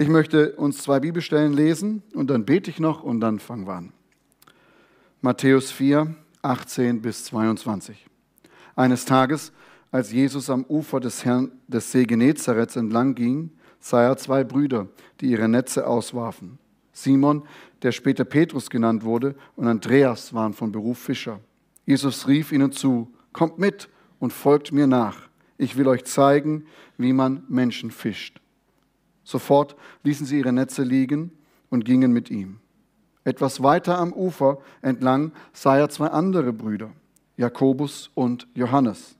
Ich möchte uns zwei Bibelstellen lesen und dann bete ich noch und dann fangen wir an. Matthäus 4, 18 bis 22. Eines Tages, als Jesus am Ufer des, Herrn, des See Genezareth entlang ging, sah er zwei Brüder, die ihre Netze auswarfen. Simon, der später Petrus genannt wurde, und Andreas waren von Beruf Fischer. Jesus rief ihnen zu, kommt mit und folgt mir nach. Ich will euch zeigen, wie man Menschen fischt. Sofort ließen sie ihre Netze liegen und gingen mit ihm. Etwas weiter am Ufer entlang sah er zwei andere Brüder, Jakobus und Johannes,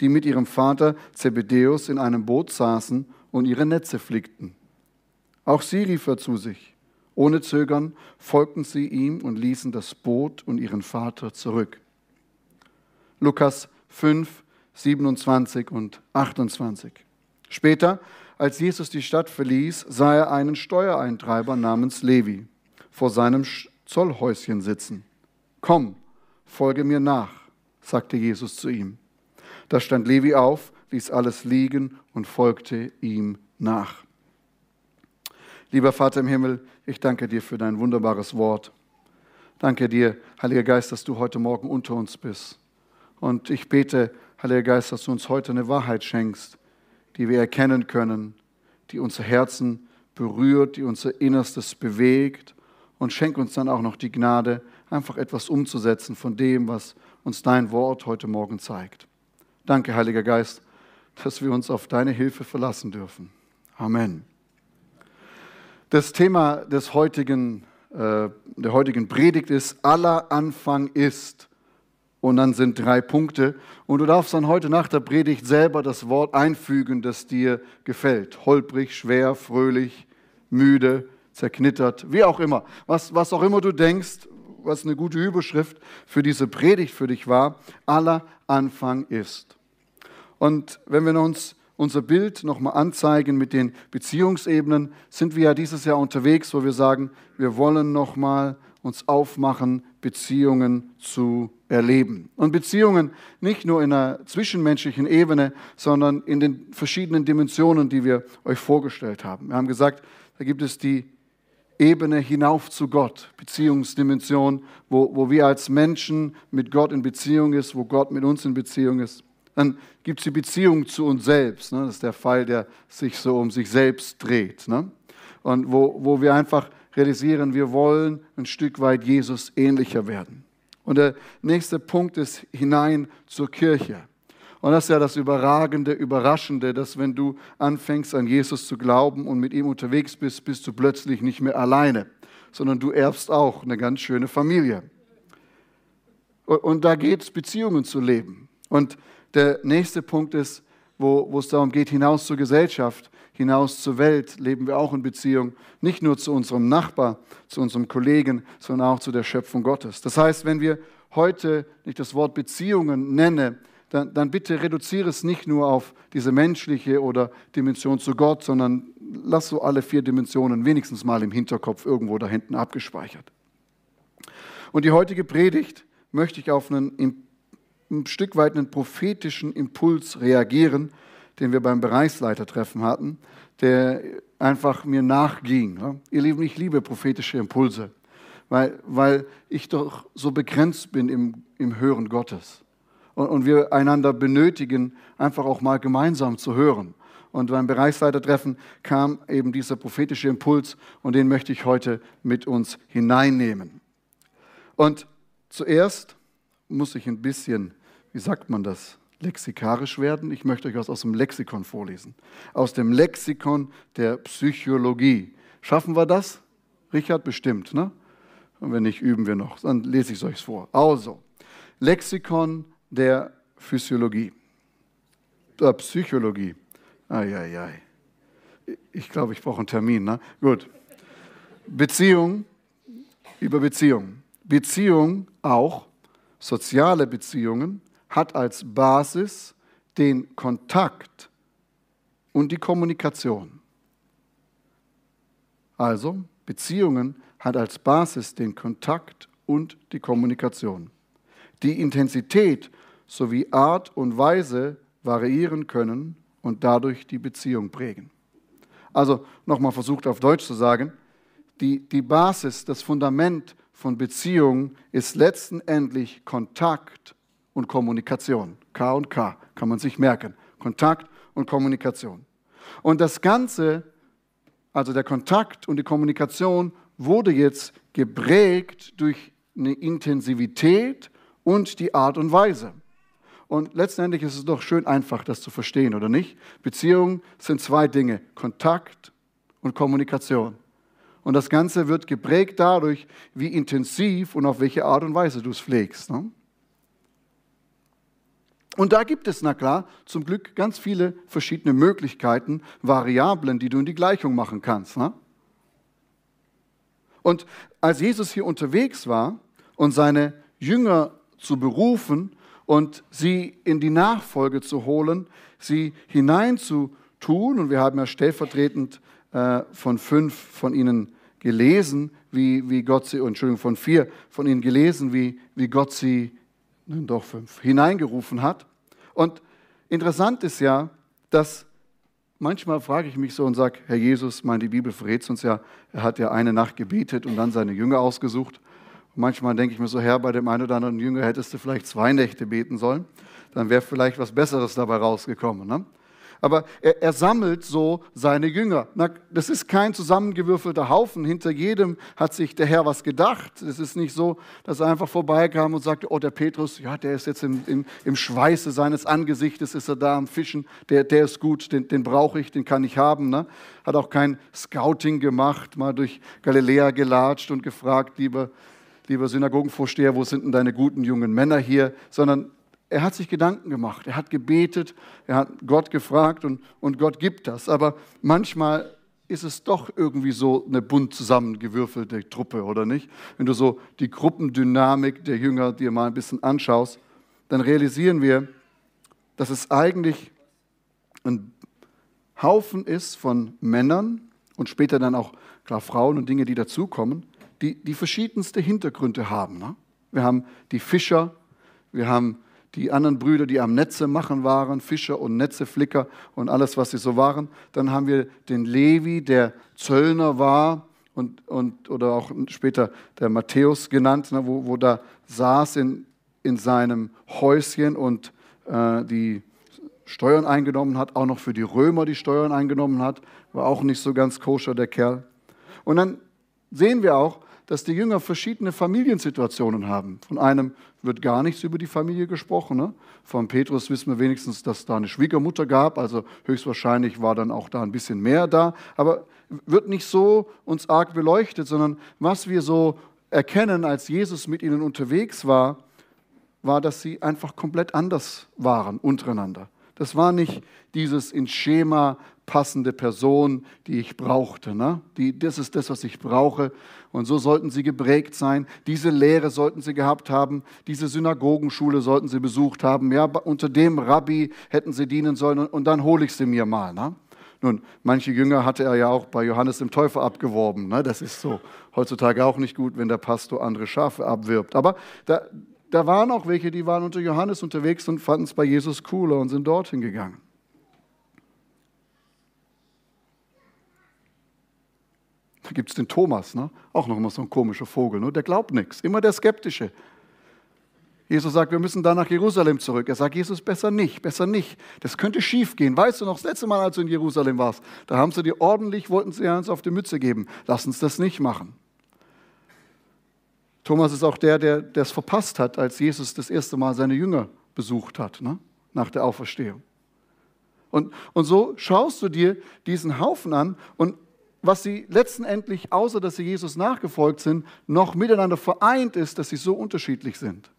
die mit ihrem Vater Zebedäus in einem Boot saßen und ihre Netze flickten. Auch sie rief er zu sich. Ohne Zögern folgten sie ihm und ließen das Boot und ihren Vater zurück. Lukas 5, 27 und 28. Später, als Jesus die Stadt verließ, sah er einen Steuereintreiber namens Levi vor seinem Zollhäuschen sitzen. Komm, folge mir nach, sagte Jesus zu ihm. Da stand Levi auf, ließ alles liegen und folgte ihm nach. Lieber Vater im Himmel, ich danke dir für dein wunderbares Wort. Danke dir, Heiliger Geist, dass du heute Morgen unter uns bist. Und ich bete, Heiliger Geist, dass du uns heute eine Wahrheit schenkst, die wir erkennen können, die unser Herzen berührt, die unser Innerstes bewegt und schenk uns dann auch noch die Gnade, einfach etwas umzusetzen von dem, was uns dein Wort heute Morgen zeigt. Danke, Heiliger Geist, dass wir uns auf deine Hilfe verlassen dürfen. Amen. Das Thema des heutigen, äh, der heutigen Predigt ist, aller Anfang ist. Und dann sind drei Punkte. Und du darfst dann heute nach der Predigt selber das Wort einfügen, das dir gefällt. Holprig, schwer, fröhlich, müde, zerknittert, wie auch immer. Was, was auch immer du denkst, was eine gute Überschrift für diese Predigt für dich war, aller Anfang ist. Und wenn wir uns unser Bild nochmal anzeigen mit den Beziehungsebenen, sind wir ja dieses Jahr unterwegs, wo wir sagen, wir wollen nochmal uns aufmachen, Beziehungen zu erleben. Und Beziehungen nicht nur in einer zwischenmenschlichen Ebene, sondern in den verschiedenen Dimensionen, die wir euch vorgestellt haben. Wir haben gesagt, da gibt es die Ebene hinauf zu Gott, Beziehungsdimension, wo, wo wir als Menschen mit Gott in Beziehung ist, wo Gott mit uns in Beziehung ist. Dann gibt es die Beziehung zu uns selbst. Ne? Das ist der Fall, der sich so um sich selbst dreht. Ne? Und wo, wo wir einfach realisieren, wir wollen ein Stück weit Jesus ähnlicher werden. Und der nächste Punkt ist hinein zur Kirche. Und das ist ja das Überragende, Überraschende, dass wenn du anfängst an Jesus zu glauben und mit ihm unterwegs bist, bist du plötzlich nicht mehr alleine, sondern du erbst auch eine ganz schöne Familie. Und da geht es, Beziehungen zu leben. Und der nächste Punkt ist, wo, wo es darum geht, hinaus zur Gesellschaft, hinaus zur Welt, leben wir auch in Beziehung, nicht nur zu unserem Nachbar, zu unserem Kollegen, sondern auch zu der Schöpfung Gottes. Das heißt, wenn wir heute nicht das Wort Beziehungen nennen, dann, dann bitte reduziere es nicht nur auf diese menschliche oder Dimension zu Gott, sondern lass so alle vier Dimensionen wenigstens mal im Hinterkopf irgendwo da hinten abgespeichert. Und die heutige Predigt möchte ich auf einen ein Stück weit einen prophetischen Impuls reagieren, den wir beim Bereichsleitertreffen hatten, der einfach mir nachging. Ihr Lieben, ich liebe prophetische Impulse, weil, weil ich doch so begrenzt bin im, im Hören Gottes und, und wir einander benötigen, einfach auch mal gemeinsam zu hören. Und beim Bereichsleitertreffen kam eben dieser prophetische Impuls und den möchte ich heute mit uns hineinnehmen. Und zuerst muss ich ein bisschen, wie sagt man das, lexikarisch werden. Ich möchte euch was aus dem Lexikon vorlesen. Aus dem Lexikon der Psychologie. Schaffen wir das? Richard bestimmt, ne? Und wenn nicht, üben wir noch. Dann lese ich es euch vor. Also, Lexikon der Physiologie, der Psychologie. Eieiei. Ich glaube, ich brauche einen Termin. Ne? Gut. Beziehung über Beziehung. Beziehung auch, soziale Beziehungen, hat als Basis den Kontakt und die Kommunikation. Also, Beziehungen hat als Basis den Kontakt und die Kommunikation. Die Intensität sowie Art und Weise variieren können und dadurch die Beziehung prägen. Also nochmal versucht auf Deutsch zu sagen, die, die Basis, das Fundament von Beziehungen ist letztendlich Kontakt und Kommunikation. K und K kann man sich merken. Kontakt und Kommunikation. Und das Ganze, also der Kontakt und die Kommunikation, wurde jetzt geprägt durch eine Intensivität und die Art und Weise. Und letztendlich ist es doch schön einfach, das zu verstehen, oder nicht? Beziehungen sind zwei Dinge, Kontakt und Kommunikation. Und das Ganze wird geprägt dadurch, wie intensiv und auf welche Art und Weise du es pflegst. Ne? Und da gibt es, na klar, zum Glück ganz viele verschiedene Möglichkeiten, Variablen, die du in die Gleichung machen kannst. Ne? Und als Jesus hier unterwegs war und seine Jünger zu berufen und sie in die Nachfolge zu holen, sie hineinzutun. Und wir haben ja stellvertretend äh, von fünf von ihnen gelesen, wie, wie Gott sie, Entschuldigung, von vier von ihnen gelesen, wie, wie Gott sie, doch fünf, hineingerufen hat. Und interessant ist ja, dass manchmal frage ich mich so und sage, Herr Jesus, meine, die Bibel verrät uns ja, er hat ja eine Nacht gebetet und dann seine Jünger ausgesucht. Manchmal denke ich mir so, Herr, bei dem einen oder anderen Jünger hättest du vielleicht zwei Nächte beten sollen. Dann wäre vielleicht was Besseres dabei rausgekommen. Ne? Aber er, er, sammelt so seine Jünger. Na, das ist kein zusammengewürfelter Haufen. Hinter jedem hat sich der Herr was gedacht. Es ist nicht so, dass er einfach vorbeikam und sagte, oh, der Petrus, ja, der ist jetzt im, im, im Schweiße seines Angesichtes, ist er da am Fischen, der, der ist gut, den, den brauche ich, den kann ich haben. Ne? Hat auch kein Scouting gemacht, mal durch Galiläa gelatscht und gefragt, lieber lieber Synagogenvorsteher, wo sind denn deine guten jungen Männer hier? Sondern er hat sich Gedanken gemacht, er hat gebetet, er hat Gott gefragt und, und Gott gibt das. Aber manchmal ist es doch irgendwie so eine bunt zusammengewürfelte Truppe, oder nicht? Wenn du so die Gruppendynamik der Jünger dir mal ein bisschen anschaust, dann realisieren wir, dass es eigentlich ein Haufen ist von Männern und später dann auch klar Frauen und Dinge, die dazukommen, die, die verschiedenste Hintergründe haben. Ne? Wir haben die Fischer, wir haben die anderen Brüder, die am Netze machen waren, Fischer und Netzeflicker und alles, was sie so waren. Dann haben wir den Levi, der Zöllner war und, und, oder auch später der Matthäus genannt, ne, wo, wo da saß in, in seinem Häuschen und äh, die Steuern eingenommen hat, auch noch für die Römer die Steuern eingenommen hat, war auch nicht so ganz koscher, der Kerl. Und dann sehen wir auch, dass die Jünger verschiedene Familiensituationen haben. Von einem wird gar nichts über die Familie gesprochen. Ne? Von Petrus wissen wir wenigstens, dass da eine Schwiegermutter gab, also höchstwahrscheinlich war dann auch da ein bisschen mehr da. Aber wird nicht so uns arg beleuchtet, sondern was wir so erkennen, als Jesus mit ihnen unterwegs war, war, dass sie einfach komplett anders waren untereinander. Das war nicht dieses in Schema passende Person, die ich brauchte. Ne? Die, das ist das, was ich brauche. Und so sollten sie geprägt sein. Diese Lehre sollten sie gehabt haben. Diese Synagogenschule sollten sie besucht haben. Ja, unter dem Rabbi hätten sie dienen sollen. Und, und dann hole ich sie mir mal. Ne? Nun, manche Jünger hatte er ja auch bei Johannes dem Täufer abgeworben. Ne? Das ist so heutzutage auch nicht gut, wenn der Pastor andere Schafe abwirbt. Aber da, da waren auch welche, die waren unter Johannes unterwegs und fanden es bei Jesus cooler und sind dorthin gegangen. Da gibt es den Thomas, ne? auch noch mal so ein komischer Vogel, ne? der glaubt nichts, immer der Skeptische. Jesus sagt, wir müssen da nach Jerusalem zurück. Er sagt, Jesus, besser nicht, besser nicht. Das könnte schief gehen. Weißt du noch, das letzte Mal, als du in Jerusalem warst, da haben sie dir ordentlich, wollten sie uns auf die Mütze geben. Lass uns das nicht machen. Thomas ist auch der, der es verpasst hat, als Jesus das erste Mal seine Jünger besucht hat, ne? nach der Auferstehung. Und, und so schaust du dir diesen Haufen an und was sie letztendlich, außer dass sie Jesus nachgefolgt sind, noch miteinander vereint ist, dass sie so unterschiedlich sind.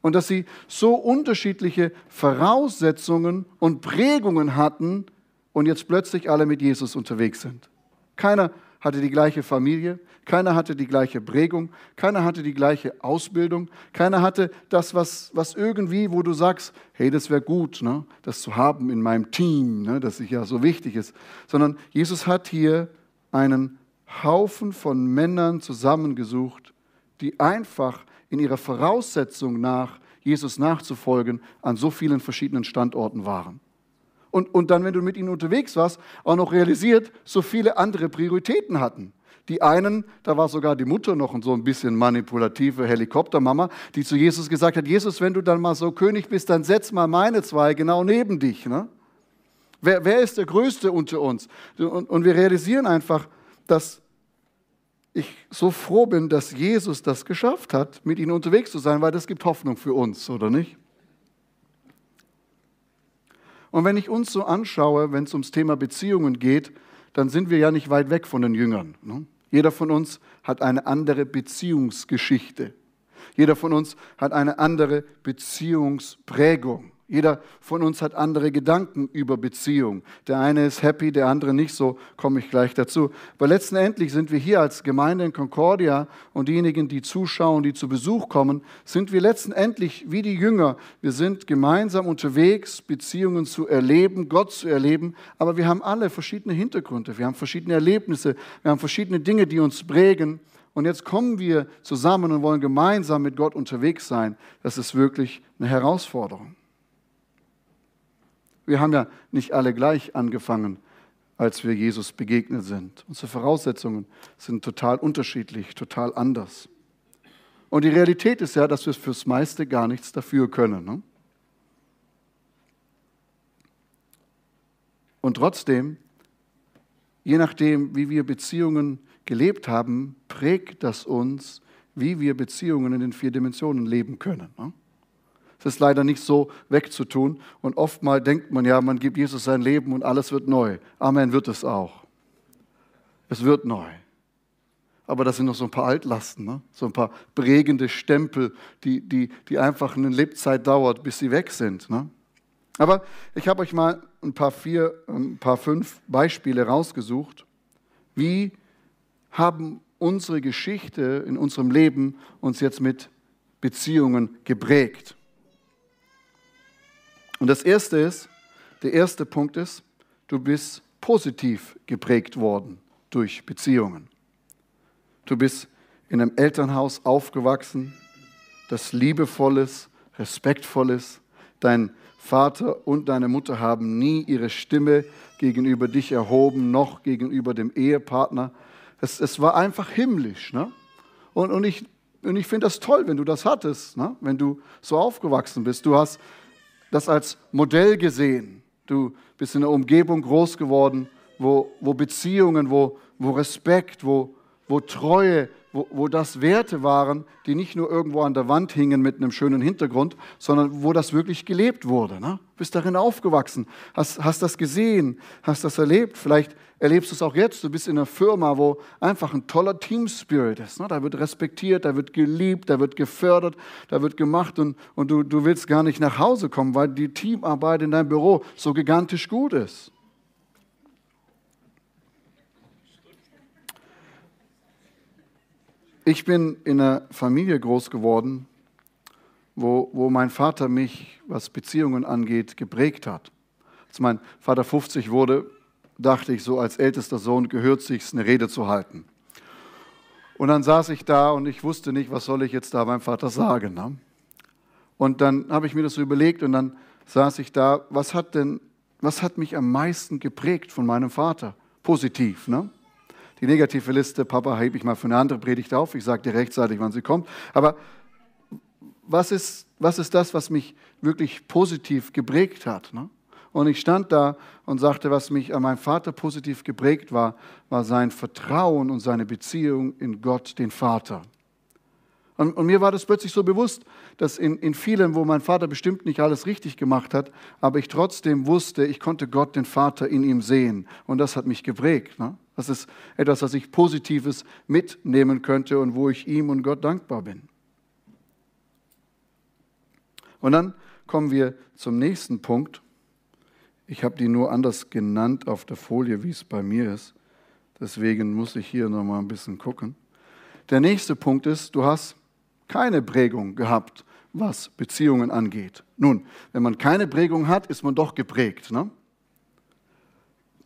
Und dass sie so unterschiedliche Voraussetzungen und Prägungen hatten und jetzt plötzlich alle mit Jesus unterwegs sind. Keiner hatte die gleiche Familie, keiner hatte die gleiche Prägung, keiner hatte die gleiche Ausbildung, keiner hatte das, was, was irgendwie, wo du sagst, hey, das wäre gut, ne, das zu haben in meinem Team, ne, das ja so wichtig ist, sondern Jesus hat hier einen Haufen von Männern zusammengesucht, die einfach in ihrer Voraussetzung nach, Jesus nachzufolgen, an so vielen verschiedenen Standorten waren. Und, und dann, wenn du mit ihnen unterwegs warst, auch noch realisiert, so viele andere Prioritäten hatten. Die einen, da war sogar die Mutter noch so ein bisschen manipulative Helikoptermama, die zu Jesus gesagt hat, Jesus, wenn du dann mal so König bist, dann setz mal meine zwei genau neben dich. Ne? Wer, wer ist der Größte unter uns? Und, und wir realisieren einfach, dass ich so froh bin, dass Jesus das geschafft hat, mit ihnen unterwegs zu sein, weil das gibt Hoffnung für uns, oder nicht? Und wenn ich uns so anschaue, wenn es ums Thema Beziehungen geht, dann sind wir ja nicht weit weg von den Jüngern. Ne? Jeder von uns hat eine andere Beziehungsgeschichte. Jeder von uns hat eine andere Beziehungsprägung. Jeder von uns hat andere Gedanken über Beziehung. Der eine ist happy, der andere nicht so, komme ich gleich dazu. Aber letztendlich sind wir hier als Gemeinde in Concordia und diejenigen, die zuschauen, die zu Besuch kommen, sind wir letztendlich wie die Jünger. Wir sind gemeinsam unterwegs, Beziehungen zu erleben, Gott zu erleben, aber wir haben alle verschiedene Hintergründe, wir haben verschiedene Erlebnisse, wir haben verschiedene Dinge, die uns prägen. Und jetzt kommen wir zusammen und wollen gemeinsam mit Gott unterwegs sein. Das ist wirklich eine Herausforderung. Wir haben ja nicht alle gleich angefangen, als wir Jesus begegnet sind. Unsere Voraussetzungen sind total unterschiedlich, total anders. Und die Realität ist ja, dass wir fürs meiste gar nichts dafür können. Ne? Und trotzdem, je nachdem, wie wir Beziehungen gelebt haben, prägt das uns, wie wir Beziehungen in den vier Dimensionen leben können. Ne? Es ist leider nicht so wegzutun. Und oftmal denkt man ja, man gibt Jesus sein Leben und alles wird neu. Amen wird es auch. Es wird neu. Aber das sind noch so ein paar Altlasten, ne? so ein paar prägende Stempel, die, die, die einfach eine Lebzeit dauert, bis sie weg sind. Ne? Aber ich habe euch mal ein paar vier, ein paar fünf Beispiele rausgesucht. Wie haben unsere Geschichte in unserem Leben uns jetzt mit Beziehungen geprägt? Und das erste ist, der erste Punkt ist, du bist positiv geprägt worden durch Beziehungen. Du bist in einem Elternhaus aufgewachsen, das liebevoll ist, respektvoll ist. Dein Vater und deine Mutter haben nie ihre Stimme gegenüber dich erhoben, noch gegenüber dem Ehepartner. Es, es war einfach himmlisch. Ne? Und, und ich, und ich finde das toll, wenn du das hattest, ne? wenn du so aufgewachsen bist. Du hast das als Modell gesehen. Du bist in einer Umgebung groß geworden, wo, wo Beziehungen, wo, wo Respekt, wo, wo Treue, wo, wo das Werte waren, die nicht nur irgendwo an der Wand hingen mit einem schönen Hintergrund, sondern wo das wirklich gelebt wurde. Ne? Bist darin aufgewachsen, hast, hast das gesehen, hast das erlebt. Vielleicht erlebst du es auch jetzt. Du bist in einer Firma, wo einfach ein toller Team-Spirit ist. Ne? Da wird respektiert, da wird geliebt, da wird gefördert, da wird gemacht und, und du, du willst gar nicht nach Hause kommen, weil die Teamarbeit in deinem Büro so gigantisch gut ist. Ich bin in einer Familie groß geworden, wo, wo mein Vater mich, was Beziehungen angeht, geprägt hat. Als mein Vater 50 wurde, dachte ich so, als ältester Sohn gehört sich eine Rede zu halten. Und dann saß ich da und ich wusste nicht, was soll ich jetzt da meinem Vater sagen. Ne? Und dann habe ich mir das so überlegt und dann saß ich da, was hat denn, was hat mich am meisten geprägt von meinem Vater? Positiv, ne? Die negative Liste, Papa, hebe ich mal für eine andere Predigt auf. Ich sage dir rechtzeitig, wann sie kommt. Aber was ist, was ist das, was mich wirklich positiv geprägt hat? Ne? Und ich stand da und sagte, was mich an meinem Vater positiv geprägt war, war sein Vertrauen und seine Beziehung in Gott, den Vater. Und, und, mir war das plötzlich so bewusst, dass in, in vielem, wo mein Vater bestimmt nicht alles richtig gemacht hat, aber ich trotzdem wusste, ich konnte Gott, den Vater, in ihm sehen. Und das hat mich geprägt. Ne? Das ist etwas, was ich Positives mitnehmen könnte und wo ich ihm und Gott dankbar bin. Und dann kommen wir zum nächsten Punkt. Ich habe die nur anders genannt auf der Folie, wie es bei mir ist. Deswegen muss ich hier nochmal ein bisschen gucken. Der nächste Punkt ist, du hast keine Prägung gehabt, was Beziehungen angeht. Nun, wenn man keine Prägung hat, ist man doch geprägt. Ne?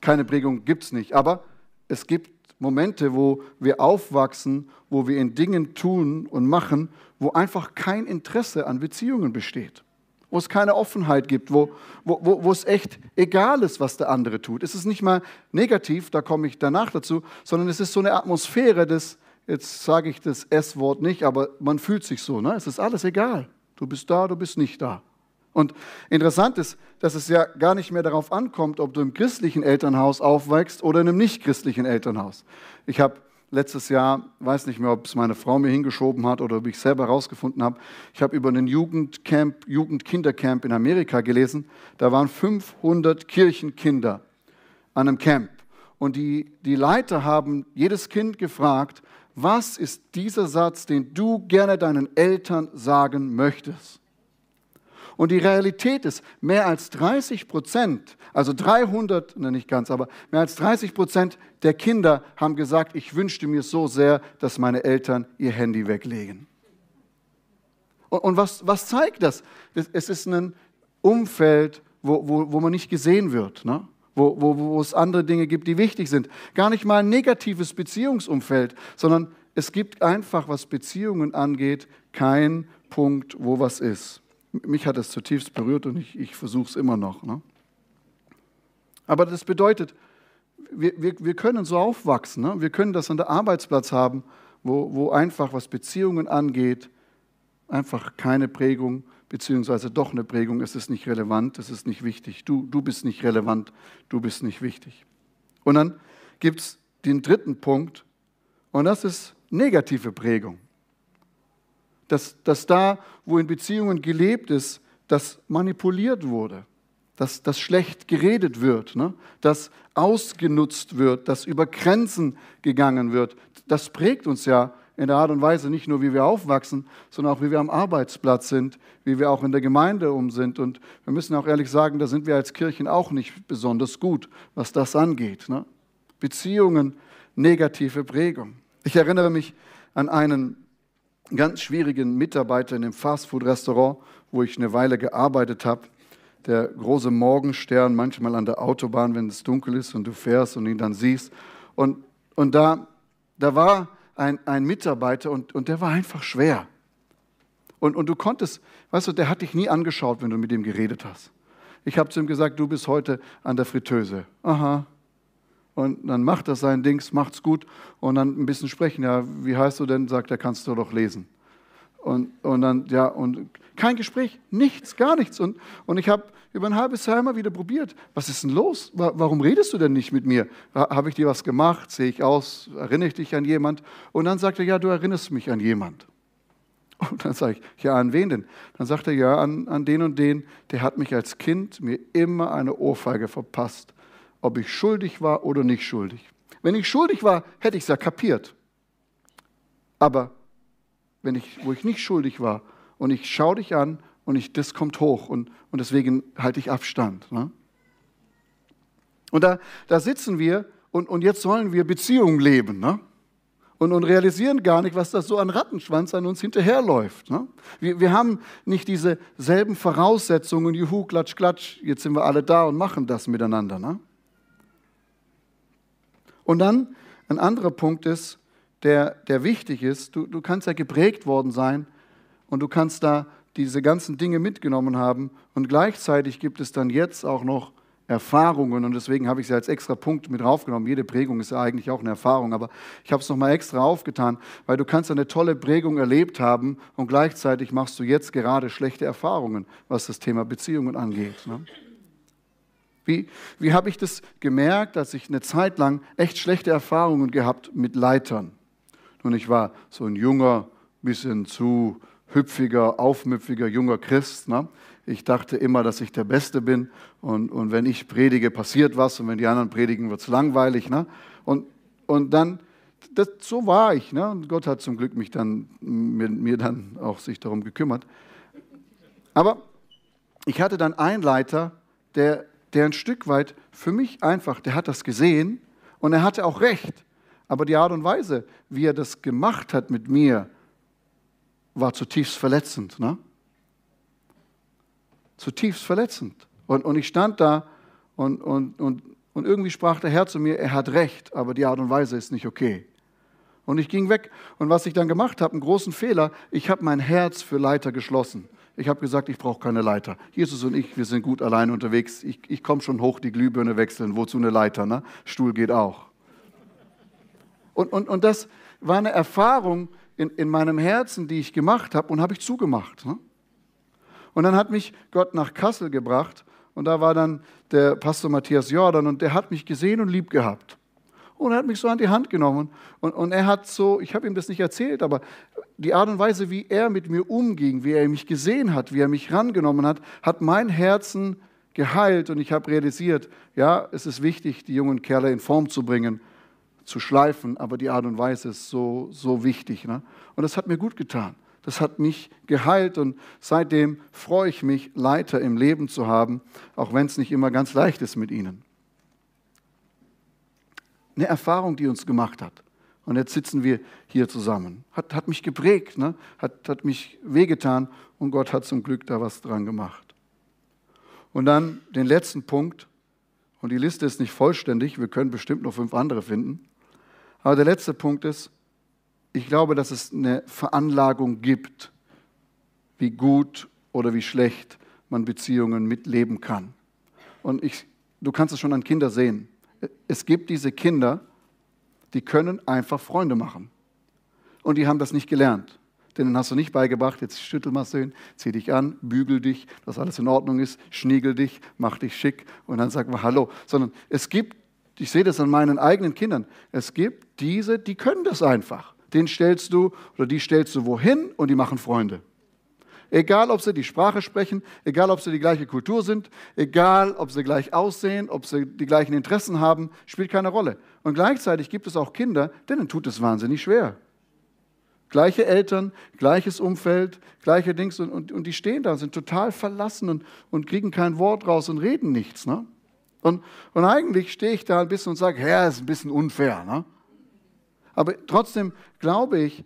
Keine Prägung gibt es nicht, aber es gibt Momente, wo wir aufwachsen, wo wir in Dingen tun und machen, wo einfach kein Interesse an Beziehungen besteht. wo es keine Offenheit gibt, wo, wo, wo, wo es echt egal ist, was der andere tut. Es ist nicht mal negativ, da komme ich danach dazu, sondern es ist so eine Atmosphäre des, jetzt sage ich das S-Wort nicht, aber man fühlt sich so, ne? es ist alles egal. Du bist da, du bist nicht da. Und interessant ist, dass es ja gar nicht mehr darauf ankommt, ob du im christlichen Elternhaus aufwächst oder in einem nicht christlichen Elternhaus. Ich habe letztes Jahr, weiß nicht mehr, ob es meine Frau mir hingeschoben hat oder ob ich selber herausgefunden habe, ich habe über einen Jugendcamp, Jugendkindercamp in Amerika gelesen. Da waren 500 Kirchenkinder an einem Camp. Und die, die Leiter haben jedes Kind gefragt, was ist dieser Satz, den du gerne deinen Eltern sagen möchtest? Und die Realität ist, mehr als 30 Prozent, also 300, ne, nicht ganz, aber mehr als 30 Prozent der Kinder haben gesagt, ich wünschte mir so sehr, dass meine Eltern ihr Handy weglegen. Und, und was, was zeigt das? Es ist ein Umfeld, wo, wo, wo man nicht gesehen wird. Ne? Wo, wo, wo es andere Dinge gibt, die wichtig sind. Gar nicht mal ein negatives Beziehungsumfeld, sondern es gibt einfach, was Beziehungen angeht, kein Punkt, wo was ist mich hat es zutiefst berührt und ich, ich versuche es immer noch. Ne? Aber das bedeutet, wir, wir, wir können so aufwachsen. Ne? Wir können das an der Arbeitsplatz haben, wo, wo einfach, was Beziehungen angeht, einfach keine Prägung, beziehungsweise doch eine Prägung. Es ist nicht relevant, es ist nicht wichtig. Du, du bist nicht relevant, du bist nicht wichtig. Und dann gibt es den dritten Punkt, und das ist negative Prägung dass, dass da, wo in Beziehungen gelebt ist, das manipuliert wurde, dass das schlecht geredet wird, ne? dass ausgenutzt wird, dass über Grenzen gegangen wird. Das prägt uns ja in der Art und Weise nicht nur, wie wir aufwachsen, sondern auch, wie wir am Arbeitsplatz sind, wie wir auch in der Gemeinde um sind. Und wir müssen auch ehrlich sagen, da sind wir als Kirchen auch nicht besonders gut, was das angeht. Ne? Beziehungen, negative Prägung. Ich erinnere mich an einen ganz schwierigen Mitarbeiter in einem Fastfood-Restaurant, wo ich eine Weile gearbeitet habe. Der große Morgenstern, manchmal an der Autobahn, wenn es dunkel ist und du fährst und ihn dann siehst. Und, und da, da war ein, ein Mitarbeiter und, und der war einfach schwer. Und, und du konntest, weißt du, der hat dich nie angeschaut, wenn du mit ihm geredet hast. Ich habe zu ihm gesagt, du bist heute an der Fritteuse. Aha, und dann macht er sein Dings, macht's gut und dann ein bisschen sprechen. Ja, wie heißt du denn? Sagt er, kannst du doch lesen. Und, und dann, ja, und kein Gespräch, nichts, gar nichts. Und, und ich habe über ein halbes Jahr immer wieder probiert. Was ist denn los? Warum redest du denn nicht mit mir? Habe ich dir was gemacht? Sehe ich aus? Erinnere ich dich an jemand? Und dann sagt er, ja, du erinnerst mich an jemand. Und dann sage ich, ja, an wen denn? Dann sagt er, ja, an, an den und den, der hat mich als Kind mir immer eine Ohrfeige verpasst ob ich schuldig war oder nicht schuldig. Wenn ich schuldig war, hätte ich es ja kapiert. Aber wenn ich, wo ich nicht schuldig war und ich schaue dich an und ich, das kommt hoch und, und deswegen halte ich Abstand. Ne? Und da, da sitzen wir und, und jetzt sollen wir Beziehungen leben. Ne? Und, und, realisieren gar nicht, was da so an Rattenschwanz an uns hinterherläuft. Ne? Wir, wir, haben nicht diese selben Voraussetzungen, juhu, klatsch, klatsch, jetzt sind wir alle da und machen das miteinander. Ne? Und dann ein anderer Punkt ist, der, der wichtig ist, du, du kannst ja geprägt worden sein und du kannst da diese ganzen Dinge mitgenommen haben und gleichzeitig gibt es dann jetzt auch noch Erfahrungen und deswegen habe ich sie als extra Punkt mit draufgenommen. Jede Prägung ist ja eigentlich auch eine Erfahrung, aber ich habe es nochmal extra aufgetan, weil du kannst eine tolle Prägung erlebt haben und gleichzeitig machst du jetzt gerade schlechte Erfahrungen, was das Thema Beziehungen angeht. Ne? Wie, wie habe ich das gemerkt, als ich eine Zeit lang echt schlechte Erfahrungen gehabt mit Leitern? Und ich war so ein junger, bisschen zu hüpfiger, aufmüpfiger junger Christ. Ne? Ich dachte immer, dass ich der Beste bin und, und wenn ich predige, passiert was und wenn die anderen predigen, wird es langweilig. Ne? Und, und dann, das, so war ich. Ne? Und Gott hat zum Glück mich dann, mir, mir dann auch sich darum gekümmert. Aber ich hatte dann einen Leiter, der der ein Stück weit für mich einfach, der hat das gesehen und er hatte auch recht. Aber die Art und Weise, wie er das gemacht hat mit mir, war zutiefst verletzend. Ne? Zutiefst verletzend. Und, und ich stand da und, und, und, und irgendwie sprach der Herr zu mir, er hat recht, aber die Art und Weise ist nicht okay. Und ich ging weg. Und was ich dann gemacht habe, einen großen Fehler, ich habe mein Herz für Leiter geschlossen. Ich habe gesagt, ich brauche keine Leiter. Jesus und ich, wir sind gut allein unterwegs. Ich, ich komme schon hoch, die Glühbirne wechseln. Wozu eine Leiter? Ne? Stuhl geht auch. Und, und, und das war eine Erfahrung in, in meinem Herzen, die ich gemacht habe und habe ich zugemacht. Ne? Und dann hat mich Gott nach Kassel gebracht und da war dann der Pastor Matthias Jordan und der hat mich gesehen und lieb gehabt. Und er hat mich so an die Hand genommen. Und, und er hat so, ich habe ihm das nicht erzählt, aber die Art und Weise, wie er mit mir umging, wie er mich gesehen hat, wie er mich rangenommen hat, hat mein Herzen geheilt. Und ich habe realisiert, ja, es ist wichtig, die jungen Kerle in Form zu bringen, zu schleifen, aber die Art und Weise ist so, so wichtig. Ne? Und das hat mir gut getan. Das hat mich geheilt und seitdem freue ich mich, Leiter im Leben zu haben, auch wenn es nicht immer ganz leicht ist mit ihnen. Eine Erfahrung, die uns gemacht hat. Und jetzt sitzen wir hier zusammen. Hat, hat mich geprägt, ne? hat, hat mich wehgetan und Gott hat zum Glück da was dran gemacht. Und dann den letzten Punkt, und die Liste ist nicht vollständig, wir können bestimmt noch fünf andere finden. Aber der letzte Punkt ist, ich glaube, dass es eine Veranlagung gibt, wie gut oder wie schlecht man Beziehungen mitleben kann. Und ich, du kannst es schon an Kinder sehen. Es gibt diese Kinder, die können einfach Freunde machen. Und die haben das nicht gelernt. Denen hast du nicht beigebracht, jetzt schüttel mal schön, zieh dich an, bügel dich, dass alles in Ordnung ist, schniegel dich, mach dich schick und dann sag mal Hallo. Sondern es gibt, ich sehe das an meinen eigenen Kindern, es gibt diese, die können das einfach den stellst du oder die stellst du wohin und die machen Freunde. Egal, ob sie die Sprache sprechen, egal, ob sie die gleiche Kultur sind, egal, ob sie gleich aussehen, ob sie die gleichen Interessen haben, spielt keine Rolle. Und gleichzeitig gibt es auch Kinder, denen tut es wahnsinnig schwer. Gleiche Eltern, gleiches Umfeld, gleiche Dings und, und, und die stehen da, sind total verlassen und, und kriegen kein Wort raus und reden nichts. Ne? Und, und eigentlich stehe ich da ein bisschen und sage, ja, ist ein bisschen unfair. Ne? Aber trotzdem glaube ich,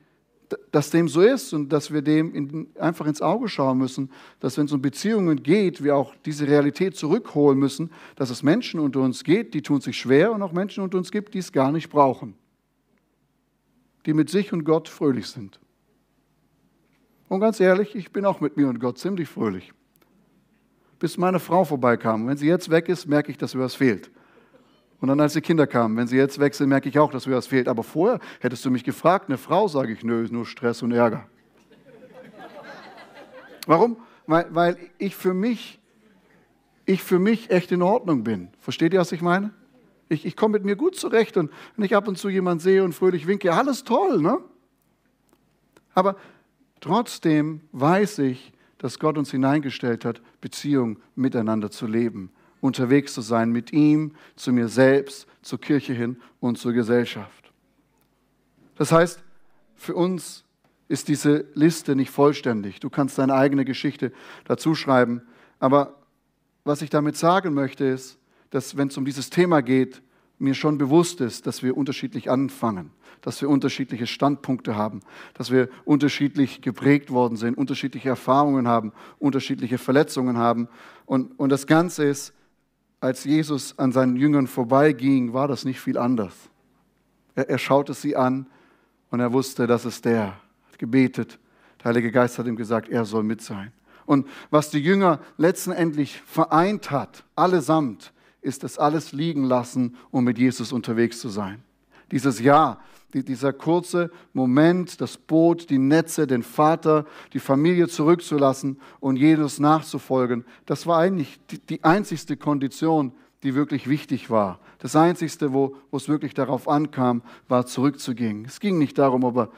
dass dem so ist und dass wir dem in, einfach ins Auge schauen müssen, dass wenn es um Beziehungen geht, wir auch diese Realität zurückholen müssen, dass es Menschen unter uns geht, die tun sich schwer und auch Menschen unter uns gibt, die es gar nicht brauchen, die mit sich und Gott fröhlich sind. Und ganz ehrlich, ich bin auch mit mir und Gott ziemlich fröhlich. Bis meine Frau vorbeikam. Wenn sie jetzt weg ist, merke ich, dass mir was fehlt. Und dann, als die Kinder kamen, wenn sie jetzt wechseln, merke ich auch, dass mir was fehlt. Aber vorher hättest du mich gefragt, eine Frau, sage ich, nö, nur Stress und Ärger. Warum? Weil, weil ich, für mich, ich für mich echt in Ordnung bin. Versteht ihr, was ich meine? Ich, ich komme mit mir gut zurecht und wenn ich ab und zu jemanden sehe und fröhlich winke, alles toll, ne? Aber trotzdem weiß ich, dass Gott uns hineingestellt hat, Beziehung miteinander zu leben unterwegs zu sein mit ihm, zu mir selbst, zur Kirche hin und zur Gesellschaft. Das heißt, für uns ist diese Liste nicht vollständig. Du kannst deine eigene Geschichte dazu schreiben. Aber was ich damit sagen möchte, ist, dass wenn es um dieses Thema geht, mir schon bewusst ist, dass wir unterschiedlich anfangen, dass wir unterschiedliche Standpunkte haben, dass wir unterschiedlich geprägt worden sind, unterschiedliche Erfahrungen haben, unterschiedliche Verletzungen haben. Und, und das Ganze ist als Jesus an seinen Jüngern vorbeiging, war das nicht viel anders. Er, er schaute sie an und er wusste, das ist der. Er hat gebetet. Der Heilige Geist hat ihm gesagt, er soll mit sein. Und was die Jünger letztendlich vereint hat, allesamt, ist das alles liegen lassen, um mit Jesus unterwegs zu sein. Dieses Ja, dieser kurze Moment, das Boot, die Netze, den Vater, die Familie zurückzulassen und Jesus nachzufolgen, das war eigentlich die einzigste Kondition, die wirklich wichtig war. Das Einzigste, wo, wo es wirklich darauf ankam, war zurückzugehen. Es ging nicht darum, ob er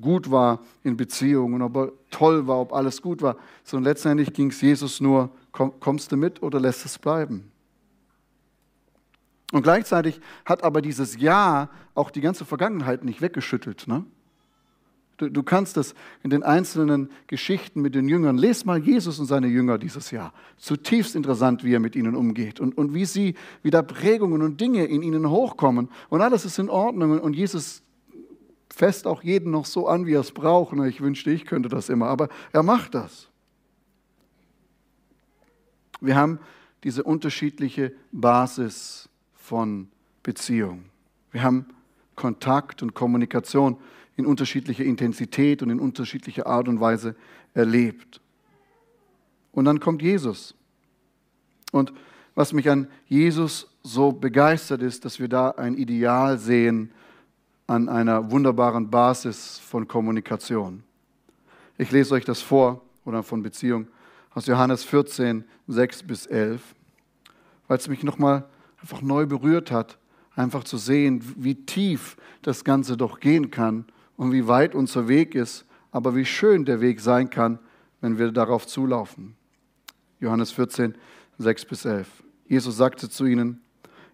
gut war in Beziehungen, ob er toll war, ob alles gut war, sondern letztendlich ging es Jesus nur, komm, kommst du mit oder lässt es bleiben? Und gleichzeitig hat aber dieses Ja auch die ganze Vergangenheit nicht weggeschüttelt. Ne? Du, du, kannst das in den einzelnen Geschichten mit den Jüngern, lest mal Jesus und seine Jünger dieses Jahr. Zutiefst interessant, wie er mit ihnen umgeht und, und wie sie wieder Prägungen und Dinge in ihnen hochkommen. Und alles ist in Ordnung und Jesus fest auch jeden noch so an, wie er es braucht. Ich wünschte, ich könnte das immer, aber er macht das. Wir haben diese unterschiedliche Basis von Beziehung. Wir haben Kontakt und Kommunikation in unterschiedlicher Intensität und in unterschiedlicher Art und Weise erlebt. Und dann kommt Jesus. Und was mich an Jesus so begeistert ist, dass wir da ein Ideal sehen an einer wunderbaren Basis von Kommunikation. Ich lese euch das vor oder von Beziehung aus Johannes 14, 6 bis 11, weil es mich nochmal einfach neu berührt hat, einfach zu sehen, wie tief das Ganze doch gehen kann und wie weit unser Weg ist, aber wie schön der Weg sein kann, wenn wir darauf zulaufen. Johannes 14, 6 bis 11. Jesus sagte zu ihnen,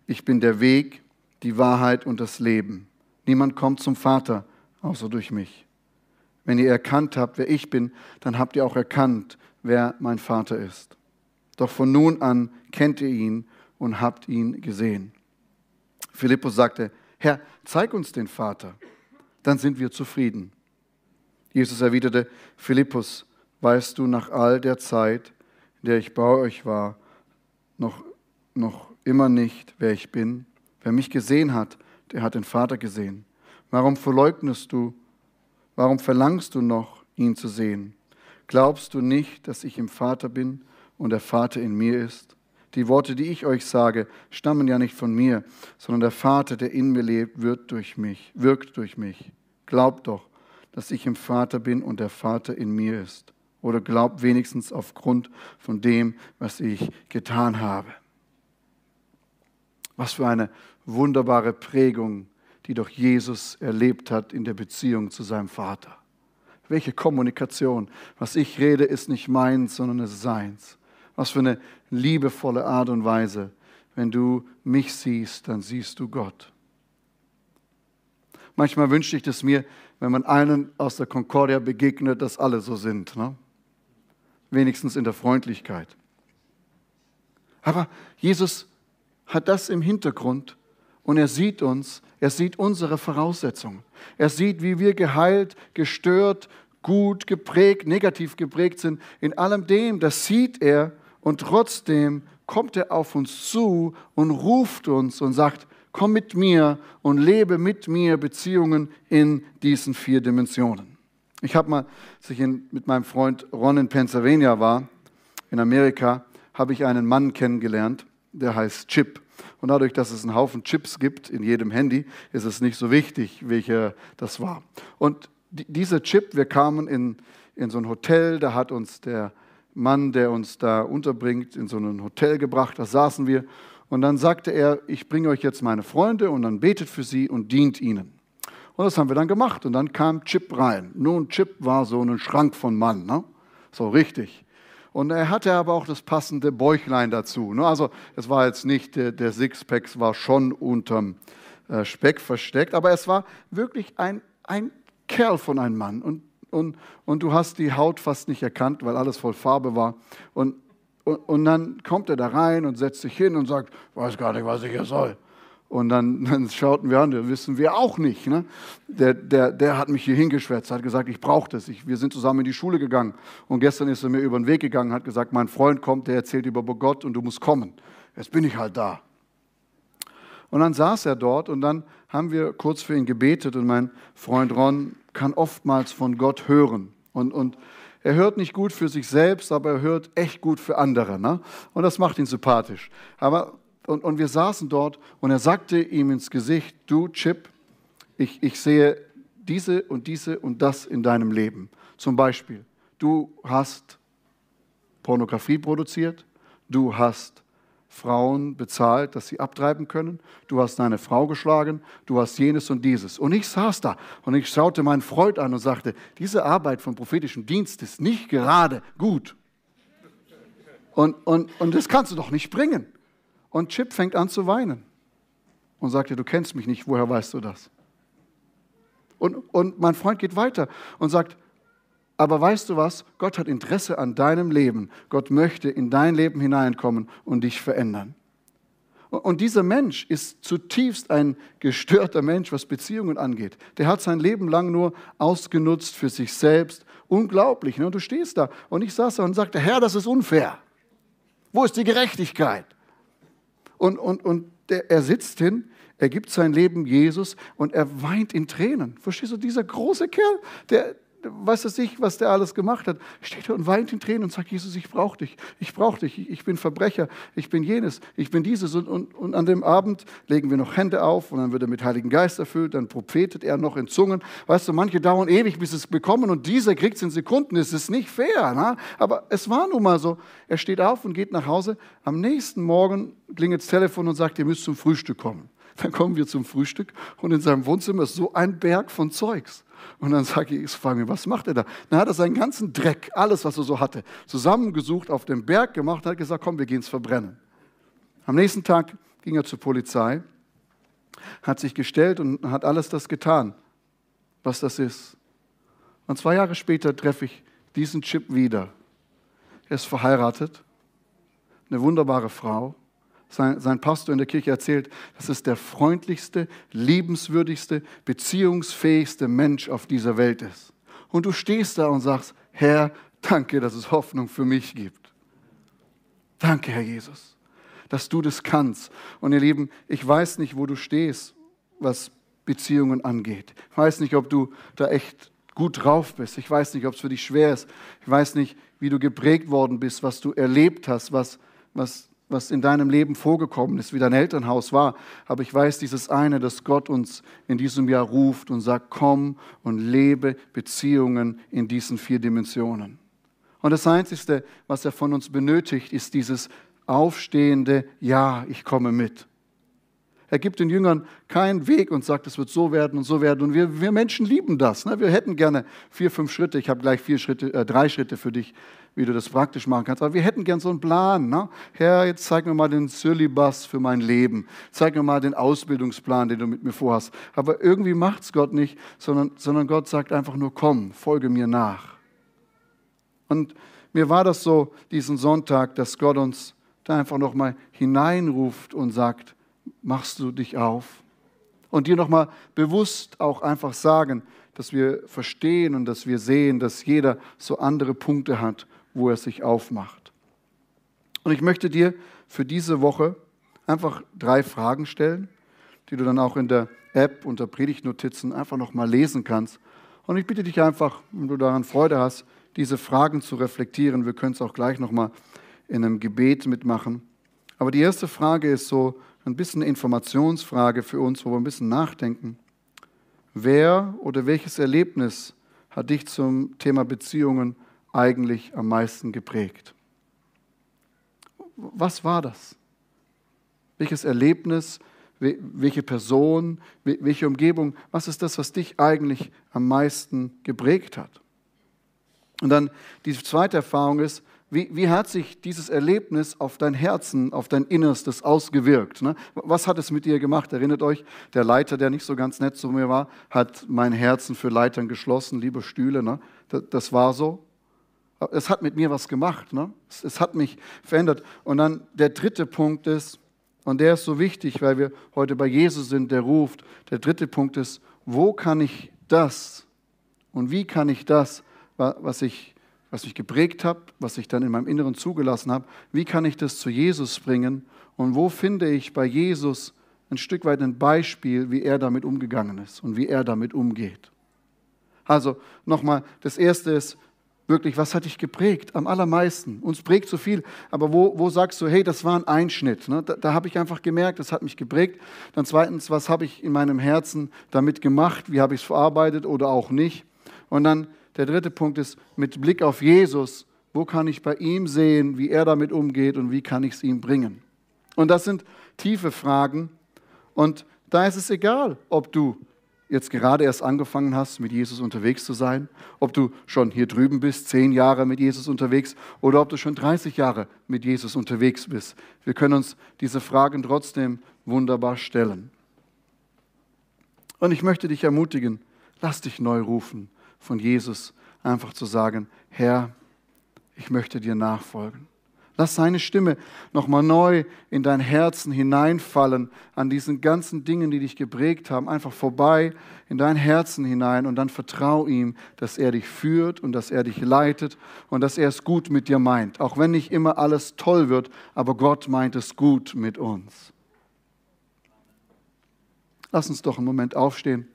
ich bin der Weg, die Wahrheit und das Leben. Niemand kommt zum Vater außer durch mich. Wenn ihr erkannt habt, wer ich bin, dann habt ihr auch erkannt, wer mein Vater ist. Doch von nun an kennt ihr ihn und habt ihn gesehen. Philippus sagte, Herr, zeig uns den Vater, dann sind wir zufrieden. Jesus erwiderte, Philippus, weißt du nach all der Zeit, in der ich bei euch war, noch, noch immer nicht, wer ich bin? Wer mich gesehen hat, der hat den Vater gesehen. Warum verleugnest du, warum verlangst du noch, ihn zu sehen? Glaubst du nicht, dass ich im Vater bin und der Vater in mir ist? Die Worte, die ich euch sage, stammen ja nicht von mir, sondern der Vater, der in mir lebt, wird durch mich, wirkt durch mich. Glaubt doch, dass ich im Vater bin und der Vater in mir ist. Oder glaubt wenigstens aufgrund von dem, was ich getan habe. Was für eine wunderbare Prägung, die doch Jesus erlebt hat in der Beziehung zu seinem Vater. Welche Kommunikation. Was ich rede, ist nicht meins, sondern es ist seins. Was für eine liebevolle Art und Weise. Wenn du mich siehst, dann siehst du Gott. Manchmal wünschte ich das mir, wenn man einen aus der Concordia begegnet, dass alle so sind. Ne? Wenigstens in der Freundlichkeit. Aber Jesus hat das im Hintergrund und er sieht uns, er sieht unsere Voraussetzungen. Er sieht, wie wir geheilt, gestört, gut geprägt, negativ geprägt sind. In allem dem, das sieht er und trotzdem kommt er auf uns zu und ruft uns und sagt, komm mit mir und lebe mit mir Beziehungen in diesen vier Dimensionen. Ich habe mal, als ich in, mit meinem Freund Ron in Pennsylvania war, in Amerika, habe ich einen Mann kennengelernt, der heißt Chip. Und dadurch, dass es einen Haufen Chips gibt in jedem Handy, ist es nicht so wichtig, welcher das war. Und dieser Chip, wir kamen in, in so ein Hotel, da hat uns der Mann, der uns da unterbringt, in so ein Hotel gebracht, da saßen wir. Und dann sagte er, ich bringe euch jetzt meine Freunde und dann betet für sie und dient ihnen. Und das haben wir dann gemacht. Und dann kam Chip rein. Nun, Chip war so ein Schrank von Mann, ne? so richtig. Und er hatte aber auch das passende Bäuchlein dazu. Ne? Also es war jetzt nicht, der, der Sixpack war schon unterm äh, Speck versteckt, aber es war wirklich ein, ein Kerl von einem Mann. Und, und, und du hast die Haut fast nicht erkannt, weil alles voll Farbe war. Und, und, und dann kommt er da rein und setzt sich hin und sagt, weiß gar nicht, was ich hier soll. Und dann, dann schauten wir an, das wissen wir auch nicht. Ne? Der, der, der hat mich hier hingeschwätzt, hat gesagt, ich brauche das. Ich, wir sind zusammen in die Schule gegangen. Und gestern ist er mir über den Weg gegangen, hat gesagt, mein Freund kommt, der erzählt über Gott und du musst kommen. Jetzt bin ich halt da. Und dann saß er dort und dann haben wir kurz für ihn gebetet und mein Freund Ron kann oftmals von Gott hören. Und, und er hört nicht gut für sich selbst, aber er hört echt gut für andere. Ne? Und das macht ihn sympathisch. Aber und, und wir saßen dort und er sagte ihm ins Gesicht, du Chip, ich, ich sehe diese und diese und das in deinem Leben. Zum Beispiel, du hast Pornografie produziert, du hast Frauen bezahlt, dass sie abtreiben können, du hast deine Frau geschlagen, du hast jenes und dieses. Und ich saß da und ich schaute meinen Freund an und sagte, diese Arbeit vom prophetischen Dienst ist nicht gerade gut. Und, und, und das kannst du doch nicht bringen. Und Chip fängt an zu weinen und sagt dir, du kennst mich nicht, woher weißt du das? Und, und mein Freund geht weiter und sagt, aber weißt du was? Gott hat Interesse an deinem Leben. Gott möchte in dein Leben hineinkommen und dich verändern. Und dieser Mensch ist zutiefst ein gestörter Mensch, was Beziehungen angeht. Der hat sein Leben lang nur ausgenutzt für sich selbst. Unglaublich. Ne? Du stehst da. Und ich saß da und sagte, Herr, das ist unfair. Wo ist die Gerechtigkeit? Und, und, und der, er sitzt hin, er gibt sein Leben Jesus und er weint in Tränen. Verstehst du, dieser große Kerl, der, weiß es nicht, was der alles gemacht hat, steht er und weint in Tränen und sagt, Jesus, ich brauche dich, ich brauche dich, ich bin Verbrecher, ich bin jenes, ich bin dieses. Und, und, und an dem Abend legen wir noch Hände auf und dann wird er mit Heiligen Geist erfüllt, dann prophetet er noch in Zungen. Weißt du, manche dauern ewig, bis sie es bekommen und dieser kriegt es in Sekunden. Es ist nicht fair, na? aber es war nun mal so. Er steht auf und geht nach Hause. Am nächsten Morgen klingelt das Telefon und sagt, ihr müsst zum Frühstück kommen. Dann kommen wir zum Frühstück und in seinem Wohnzimmer ist so ein Berg von Zeugs. Und dann sage ich, ich frage mich, was macht er da? Dann hat er seinen ganzen Dreck, alles, was er so hatte, zusammengesucht, auf dem Berg gemacht und hat gesagt, komm, wir gehen es verbrennen. Am nächsten Tag ging er zur Polizei, hat sich gestellt und hat alles das getan, was das ist. Und zwei Jahre später treffe ich diesen Chip wieder. Er ist verheiratet, eine wunderbare Frau sein, sein Pastor in der Kirche erzählt, das ist der freundlichste, liebenswürdigste, beziehungsfähigste Mensch auf dieser Welt ist. Und du stehst da und sagst, Herr, danke, dass es Hoffnung für mich gibt. Danke, Herr Jesus, dass du das kannst. Und ihr Lieben, ich weiß nicht, wo du stehst, was Beziehungen angeht. Ich weiß nicht, ob du da echt gut drauf bist. Ich weiß nicht, ob es für dich schwer ist. Ich weiß nicht, wie du geprägt worden bist, was du erlebt hast, was, was was in deinem Leben vorgekommen ist, wie dein Elternhaus war. Aber ich weiß dieses eine, dass Gott uns in diesem Jahr ruft und sagt, komm und lebe Beziehungen in diesen vier Dimensionen. Und das Einzige, was er von uns benötigt, ist dieses aufstehende Ja, ich komme mit. Er gibt den Jüngern keinen Weg und sagt, es wird so werden und so werden. Und wir, wir Menschen lieben das. Ne? Wir hätten gerne vier, fünf Schritte. Ich habe gleich vier Schritte, äh, drei Schritte für dich, wie du das praktisch machen kannst. Aber wir hätten gern so einen Plan. Ne? Herr, jetzt zeig mir mal den Syllabus für mein Leben. Zeig mir mal den Ausbildungsplan, den du mit mir vorhast. Aber irgendwie macht es Gott nicht, sondern, sondern Gott sagt einfach nur, komm, folge mir nach. Und mir war das so diesen Sonntag, dass Gott uns da einfach nochmal hineinruft und sagt, machst du dich auf? Und dir nochmal bewusst auch einfach sagen, dass wir verstehen und dass wir sehen, dass jeder so andere Punkte hat, wo er sich aufmacht. Und ich möchte dir für diese Woche einfach drei Fragen stellen, die du dann auch in der App unter Predigtnotizen einfach nochmal lesen kannst. Und ich bitte dich einfach, wenn du daran Freude hast, diese Fragen zu reflektieren. Wir können es auch gleich nochmal in einem Gebet mitmachen. Aber die erste Frage ist so ein bisschen eine Informationsfrage für uns, wo wir ein bisschen nachdenken. Wer oder welches Erlebnis hat dich zum Thema Beziehungen eigentlich am meisten geprägt? Was war das? Welches Erlebnis, welche Person, welche Umgebung, was ist das, was dich eigentlich am meisten geprägt hat? Und dann die zweite Erfahrung ist, wie, wie hat sich dieses Erlebnis auf dein Herzen, auf dein Innerstes ausgewirkt? Ne? Was hat es mit dir gemacht? Erinnert euch, der Leiter, der nicht so ganz nett zu mir war, hat mein Herzen für Leitern geschlossen, liebe Stühle. Ne? Das, das war so. Es hat mit mir was gemacht. Ne? Es, es hat mich verändert. Und dann der dritte Punkt ist, und der ist so wichtig, weil wir heute bei Jesus sind, der ruft. Der dritte Punkt ist, wo kann ich das und wie kann ich das, was ich was mich geprägt hat, was ich dann in meinem Inneren zugelassen habe, wie kann ich das zu Jesus bringen und wo finde ich bei Jesus ein Stück weit ein Beispiel, wie er damit umgegangen ist und wie er damit umgeht. Also nochmal, das Erste ist wirklich, was hat dich geprägt? Am allermeisten. Uns prägt so viel, aber wo, wo sagst du, hey, das war ein Einschnitt? Ne? Da, da habe ich einfach gemerkt, das hat mich geprägt. Dann zweitens, was habe ich in meinem Herzen damit gemacht? Wie habe ich es verarbeitet oder auch nicht? Und dann der dritte Punkt ist mit Blick auf Jesus, wo kann ich bei ihm sehen, wie er damit umgeht und wie kann ich es ihm bringen? Und das sind tiefe Fragen. Und da ist es egal, ob du jetzt gerade erst angefangen hast, mit Jesus unterwegs zu sein, ob du schon hier drüben bist, zehn Jahre mit Jesus unterwegs oder ob du schon 30 Jahre mit Jesus unterwegs bist. Wir können uns diese Fragen trotzdem wunderbar stellen. Und ich möchte dich ermutigen, lass dich neu rufen von Jesus einfach zu sagen, Herr, ich möchte dir nachfolgen. Lass seine Stimme nochmal neu in dein Herzen hineinfallen, an diesen ganzen Dingen, die dich geprägt haben, einfach vorbei in dein Herzen hinein und dann vertrau ihm, dass er dich führt und dass er dich leitet und dass er es gut mit dir meint. Auch wenn nicht immer alles toll wird, aber Gott meint es gut mit uns. Lass uns doch einen Moment aufstehen.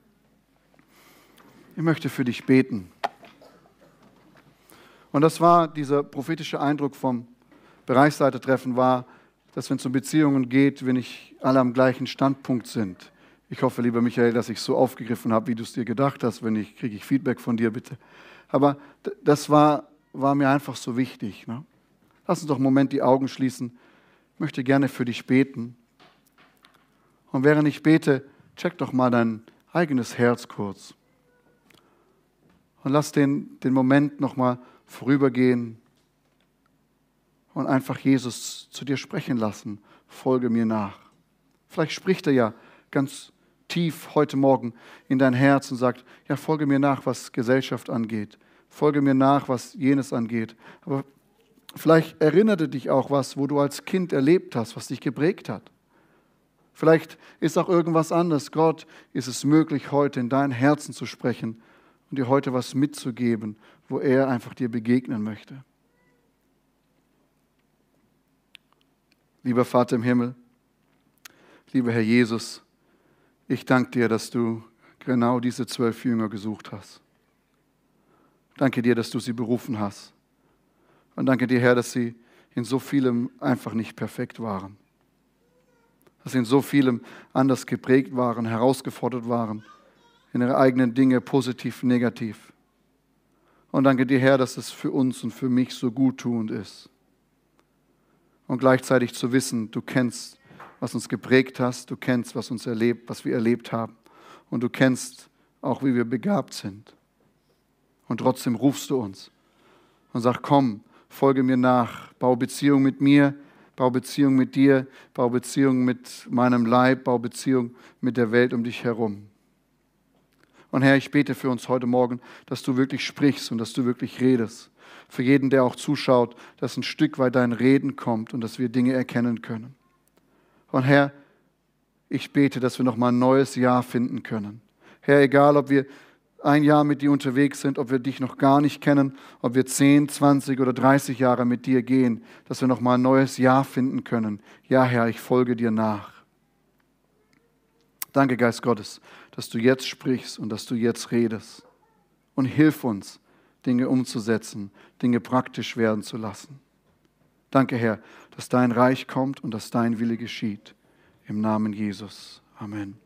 Ich möchte für dich beten. Und das war dieser prophetische Eindruck vom Bereichsleitertreffen war, dass wenn es um Beziehungen geht, wir nicht alle am gleichen Standpunkt sind. Ich hoffe, lieber Michael, dass ich es so aufgegriffen habe, wie du es dir gedacht hast. Wenn nicht, kriege ich Feedback von dir, bitte. Aber das war, war mir einfach so wichtig. Ne? Lass uns doch einen Moment die Augen schließen. Ich möchte gerne für dich beten. Und während ich bete, check doch mal dein eigenes Herz kurz. Und lass den, den Moment nochmal vorübergehen und einfach Jesus zu dir sprechen lassen. Folge mir nach. Vielleicht spricht er ja ganz tief heute Morgen in dein Herz und sagt, ja, folge mir nach, was Gesellschaft angeht. Folge mir nach, was jenes angeht. Aber Vielleicht erinnerte dich auch was, wo du als Kind erlebt hast, was dich geprägt hat. Vielleicht ist auch irgendwas anderes. Gott, ist es möglich, heute in dein Herzen zu sprechen und dir heute was mitzugeben, wo er einfach dir begegnen möchte. Lieber Vater im Himmel, lieber Herr Jesus, ich danke dir, dass du genau diese zwölf Jünger gesucht hast. Danke dir, dass du sie berufen hast. Und danke dir, Herr, dass sie in so vielem einfach nicht perfekt waren. Dass sie in so vielem anders geprägt waren, herausgefordert waren, in ihre eigenen Dinge, positiv, negativ. Und danke dir, Herr, dass es für uns und für mich so guttuend ist. Und gleichzeitig zu wissen, du kennst, was uns geprägt hast, du kennst, was uns erlebt, was wir erlebt haben. Und du kennst auch, wie wir begabt sind. Und trotzdem rufst du uns und sagst, komm, folge mir nach, bau Beziehung mit mir, bau Beziehung mit dir, bau Beziehung mit meinem Leib, bau Beziehung mit der Welt um dich herum. Und Herr, ich bete für uns heute Morgen, dass du wirklich sprichst und dass du wirklich redest. Für jeden, der auch zuschaut, dass ein Stück weit dein Reden kommt und dass wir Dinge erkennen können. Und Herr, ich bete, dass wir nochmal ein neues Jahr finden können. Herr, egal ob wir ein Jahr mit dir unterwegs sind, ob wir dich noch gar nicht kennen, ob wir 10, 20 oder 30 Jahre mit dir gehen, dass wir noch mal ein neues Jahr finden können. Ja, Herr, ich folge dir nach. Danke, Geist Gottes, dass du jetzt sprichst und dass du jetzt redest. Und hilf uns, Dinge umzusetzen, Dinge praktisch werden zu lassen. Danke, Herr, dass dein Reich kommt und dass dein Wille geschieht. Im Namen Jesus. Amen.